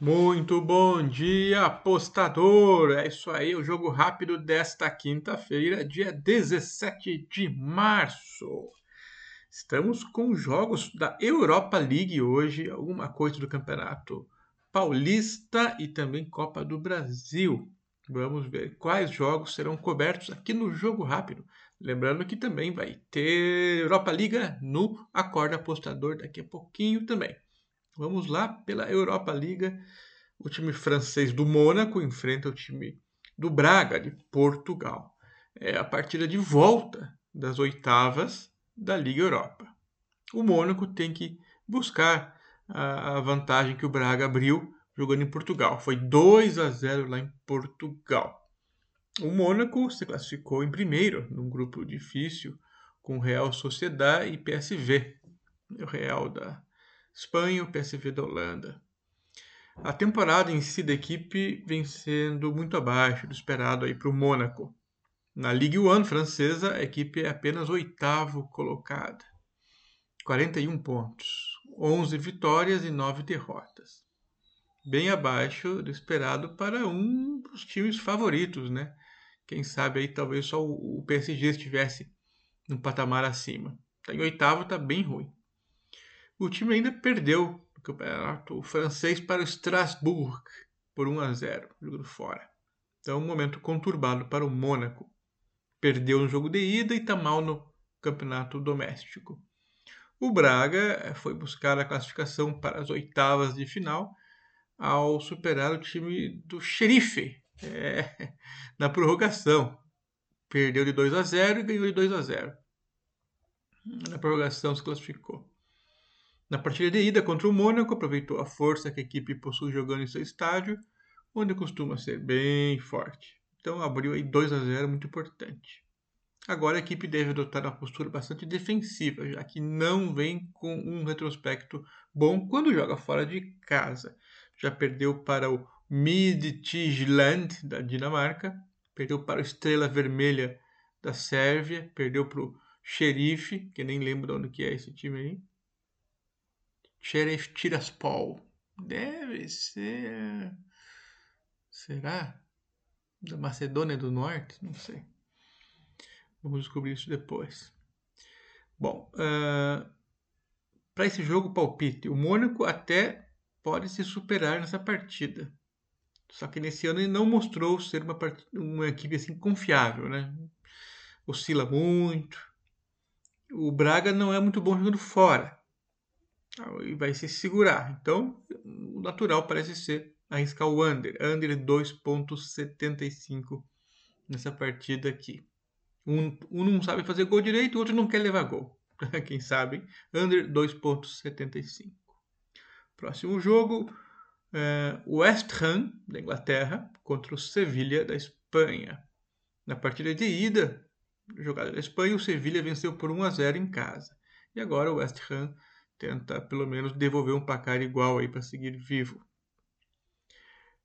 Muito bom dia, apostador! É isso aí, o jogo rápido desta quinta-feira, dia 17 de março. Estamos com jogos da Europa League hoje, alguma coisa do Campeonato Paulista e também Copa do Brasil. Vamos ver quais jogos serão cobertos aqui no jogo rápido. Lembrando que também vai ter Europa Liga no Acorda Apostador daqui a pouquinho também. Vamos lá pela Europa Liga. O time francês do Mônaco enfrenta o time do Braga de Portugal. É a partida de volta das oitavas da Liga Europa. O Mônaco tem que buscar a vantagem que o Braga abriu jogando em Portugal. Foi 2 a 0 lá em Portugal. O Mônaco se classificou em primeiro num grupo difícil com Real Sociedad e PSV. O Real da Espanha, o PSV da Holanda. A temporada em si da equipe vem sendo muito abaixo do esperado para o Mônaco. Na Ligue 1 francesa, a equipe é apenas oitavo colocada. 41 pontos, 11 vitórias e 9 derrotas. Bem abaixo do esperado para um dos times favoritos, né? Quem sabe aí talvez só o PSG estivesse num patamar acima. Está em oitavo, está bem ruim o time ainda perdeu o campeonato francês para o Strasbourg por 1 a 0, jogando fora. Então, um momento conturbado para o Mônaco. Perdeu no jogo de ida e está mal no campeonato doméstico. O Braga eh, foi buscar a classificação para as oitavas de final ao superar o time do Xerife é, na prorrogação. Perdeu de 2 a 0 e ganhou de 2 a 0. Na prorrogação se classificou. Na partida de ida contra o Mônaco, aproveitou a força que a equipe possui jogando em seu estádio, onde costuma ser bem forte. Então abriu aí 2 a 0, muito importante. Agora a equipe deve adotar uma postura bastante defensiva, já que não vem com um retrospecto bom quando joga fora de casa. Já perdeu para o Midtjylland da Dinamarca, perdeu para o Estrela Vermelha da Sérvia, perdeu para o Xerife, que nem lembro de onde que é esse time aí, Sheriff Tiraspol. Deve ser. Será? Da Macedônia do Norte? Não sei. Vamos descobrir isso depois. Bom, uh, para esse jogo palpite, o Mônaco até pode se superar nessa partida. Só que nesse ano ele não mostrou ser uma, uma equipe assim confiável, né? Oscila muito. O Braga não é muito bom jogando fora e vai se segurar. Então, o natural parece ser arriscar o under. Under 2.75 nessa partida aqui. Um, um não sabe fazer gol direito, o outro não quer levar gol. Quem sabe? Under 2.75. Próximo jogo, é, West Ham, da Inglaterra, contra o Sevilha, da Espanha. Na partida de ida, jogada da Espanha, o Sevilha venceu por 1 a 0 em casa. E agora o West Ham tentar pelo menos devolver um placar igual aí para seguir vivo.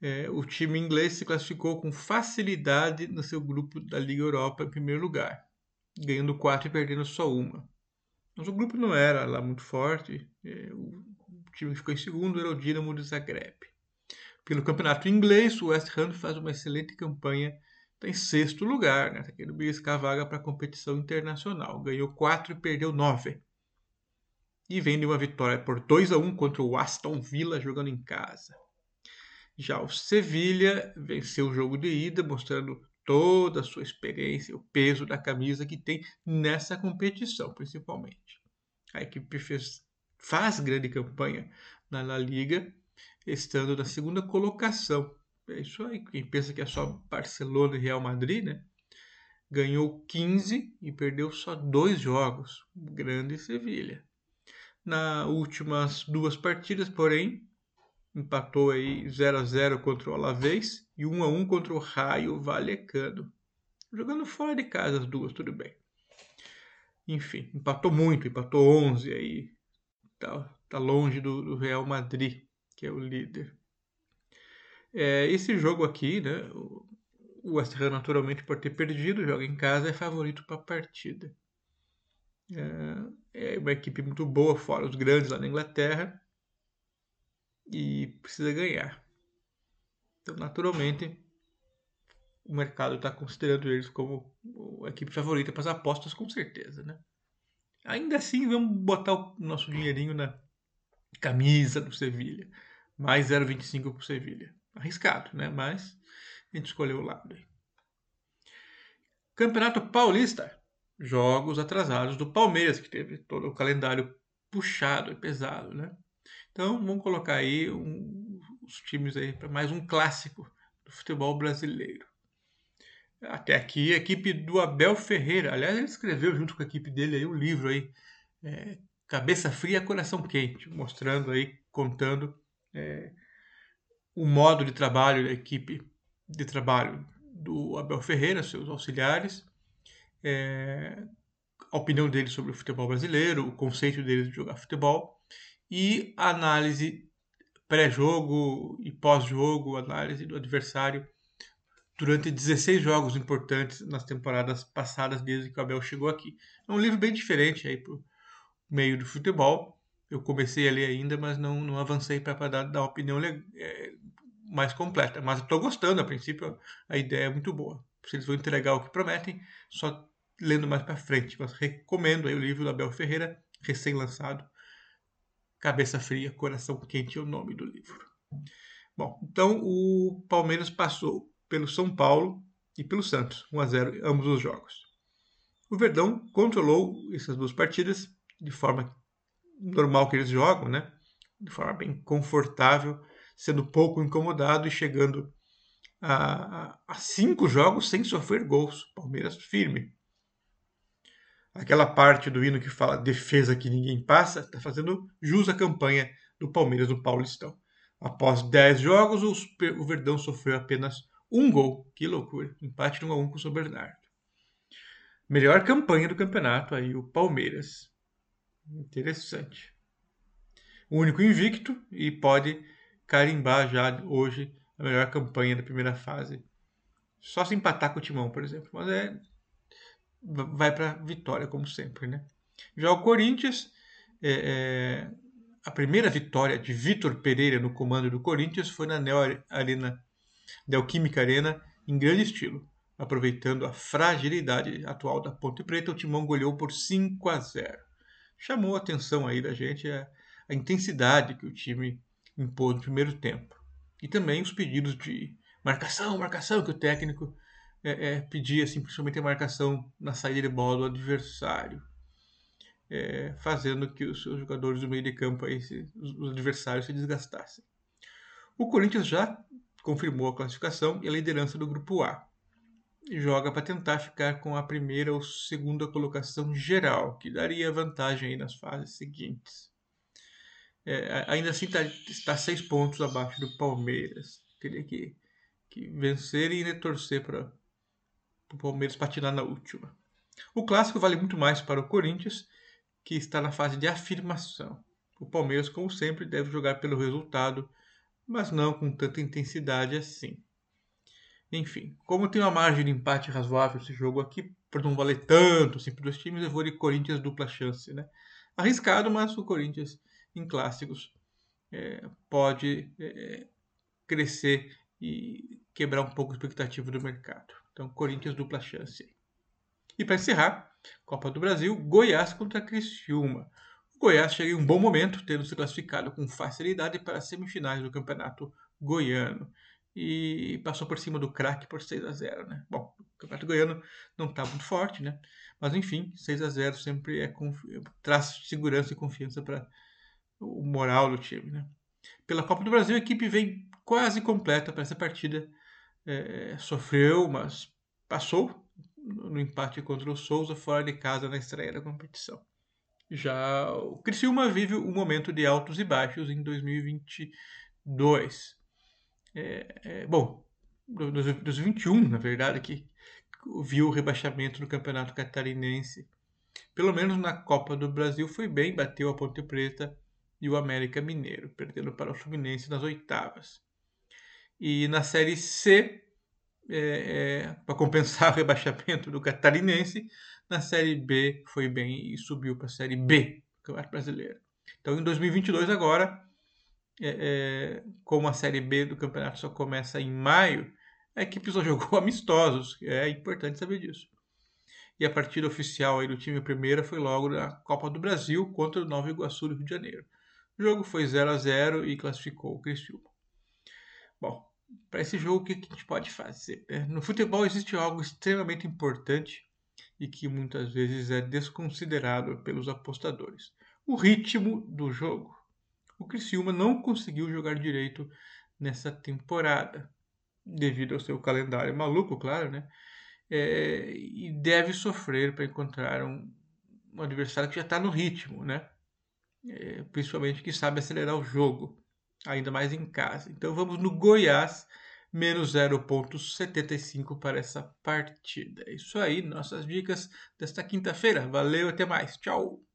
É, o time inglês se classificou com facilidade no seu grupo da Liga Europa em primeiro lugar, ganhando quatro e perdendo só uma. Mas o grupo não era lá muito forte, é, o time que ficou em segundo era o Dinamo de Zagreb. Pelo campeonato inglês, o West Ham faz uma excelente campanha, está em sexto lugar, né? está querendo beliscar a vaga para a competição internacional. Ganhou quatro e perdeu nove e vem de uma vitória por 2 a 1 contra o Aston Villa jogando em casa. Já o Sevilha venceu o jogo de ida, mostrando toda a sua experiência, o peso da camisa que tem nessa competição, principalmente. A equipe fez, faz grande campanha na La Liga, estando na segunda colocação. É isso aí, quem pensa que é só Barcelona e Real Madrid, né? Ganhou 15 e perdeu só dois jogos. Grande Sevilha. Nas últimas duas partidas, porém, empatou aí 0 a 0 contra o Alavés e 1 a 1 contra o Raio Vallecano. Jogando fora de casa as duas, tudo bem. Enfim, empatou muito, empatou 11 aí. Tá, tá longe do, do Real Madrid, que é o líder. É, esse jogo aqui, né, o West Ham naturalmente por ter perdido, joga em casa, é favorito para a partida. É, é uma equipe muito boa, fora os grandes lá na Inglaterra. e precisa ganhar. Então, naturalmente, o mercado está considerando eles como a equipe favorita para as apostas, com certeza, né? Ainda assim, vamos botar o nosso dinheirinho na camisa do Sevilha. Mais 0,25 para o Sevilha. Arriscado, né? Mas a gente escolheu o lado. Campeonato Paulista. Jogos atrasados do Palmeiras, que teve todo o calendário puxado e pesado, né? Então vamos colocar aí um, os times aí para mais um clássico do futebol brasileiro. Até aqui a equipe do Abel Ferreira. Aliás, ele escreveu junto com a equipe dele aí um livro aí, é, Cabeça Fria, Coração Quente, mostrando aí, contando é, o modo de trabalho da equipe de trabalho do Abel Ferreira, seus auxiliares, é, a opinião dele sobre o futebol brasileiro, o conceito dele de jogar futebol e análise pré-jogo e pós-jogo, análise do adversário durante 16 jogos importantes nas temporadas passadas desde que o Abel chegou aqui. É um livro bem diferente aí pro meio do futebol. Eu comecei a ler ainda, mas não, não avancei para dar, dar uma opinião é, mais completa. Mas estou gostando, a princípio a ideia é muito boa. Se eles vão entregar o que prometem, só lendo mais para frente. Mas recomendo aí o livro do Abel Ferreira, recém-lançado. Cabeça Fria, Coração Quente é o nome do livro. Bom, então o Palmeiras passou pelo São Paulo e pelo Santos, 1 a 0 ambos os jogos. O Verdão controlou essas duas partidas de forma normal que eles jogam, né? De forma bem confortável, sendo pouco incomodado e chegando a, a, a cinco jogos sem sofrer gols. Palmeiras firme. Aquela parte do hino que fala defesa que ninguém passa, está fazendo jus à campanha do Palmeiras no Paulistão. Após 10 jogos, o Verdão sofreu apenas um gol. Que loucura. Empate 1 a 1 com o São Bernardo. Melhor campanha do campeonato aí, o Palmeiras. Interessante. O único invicto e pode carimbar já hoje a melhor campanha da primeira fase. Só se empatar com o Timão, por exemplo. Mas é. Vai para vitória, como sempre, né? Já o Corinthians. É, é, a primeira vitória de Vitor Pereira no comando do Corinthians foi na Neo Arena, Neoquímica Arena, em grande estilo. Aproveitando a fragilidade atual da Ponte Preta, o Timão goleou por 5 a 0. Chamou a atenção aí da gente a, a intensidade que o time impôs no primeiro tempo. E também os pedidos de marcação, marcação, que o técnico é, é, pedia assim, principalmente a marcação na saída de bola do adversário, é, fazendo que os seus jogadores do meio de campo, aí, se, os, os adversários, se desgastassem. O Corinthians já confirmou a classificação e a liderança do Grupo A. Joga para tentar ficar com a primeira ou segunda colocação geral, que daria vantagem nas fases seguintes. É, ainda assim tá, está seis pontos abaixo do Palmeiras. Teria que, que vencer e torcer para o Palmeiras patinar na última. O clássico vale muito mais para o Corinthians, que está na fase de afirmação. O Palmeiras, como sempre, deve jogar pelo resultado, mas não com tanta intensidade assim. Enfim, como tem uma margem de empate razoável esse jogo aqui, por não valer tanto assim para os times, eu vou de Corinthians dupla chance, né? Arriscado, mas o Corinthians em clássicos é, pode é, crescer e quebrar um pouco a expectativa do mercado. Então, Corinthians dupla chance. E para encerrar, Copa do Brasil, Goiás contra Criciúma. O Goiás chega em um bom momento, tendo se classificado com facilidade para as semifinais do Campeonato Goiano. E passou por cima do craque por 6 a 0 né? Bom, o Campeonato Goiano não está muito forte, né? Mas enfim, 6 a 0 sempre é traz segurança e confiança para o moral do time. Né? Pela Copa do Brasil, a equipe vem quase completa para essa partida. É, sofreu, mas passou no empate contra o Souza fora de casa na estreia da competição. Já o Criciúma vive um momento de altos e baixos em 2022. É, é, bom, dos 21, na verdade, que viu o rebaixamento do Campeonato Catarinense. Pelo menos na Copa do Brasil foi bem, bateu a Ponte Preta e o América Mineiro, perdendo para o Fluminense nas oitavas. E na Série C, é, é, para compensar o rebaixamento do Catarinense, na Série B foi bem e subiu para a Série B do Campeonato Brasileiro. Então, em 2022, agora, é, é, como a Série B do campeonato só começa em maio, a equipe só jogou amistosos. É importante saber disso. E a partida oficial do time primeira foi logo na Copa do Brasil contra o Nova Iguaçu do Rio de Janeiro. O jogo foi 0 a 0 e classificou o Criciúma. Bom, para esse jogo, o que a gente pode fazer? Né? No futebol existe algo extremamente importante e que muitas vezes é desconsiderado pelos apostadores: o ritmo do jogo. O Criciúma não conseguiu jogar direito nessa temporada, devido ao seu calendário maluco, claro, né? É, e deve sofrer para encontrar um, um, adversário que já está no ritmo, né? É, principalmente que sabe acelerar o jogo ainda mais em casa. Então vamos no Goiás, menos 0,75 para essa partida. É isso aí, nossas dicas desta quinta-feira. Valeu, até mais. Tchau!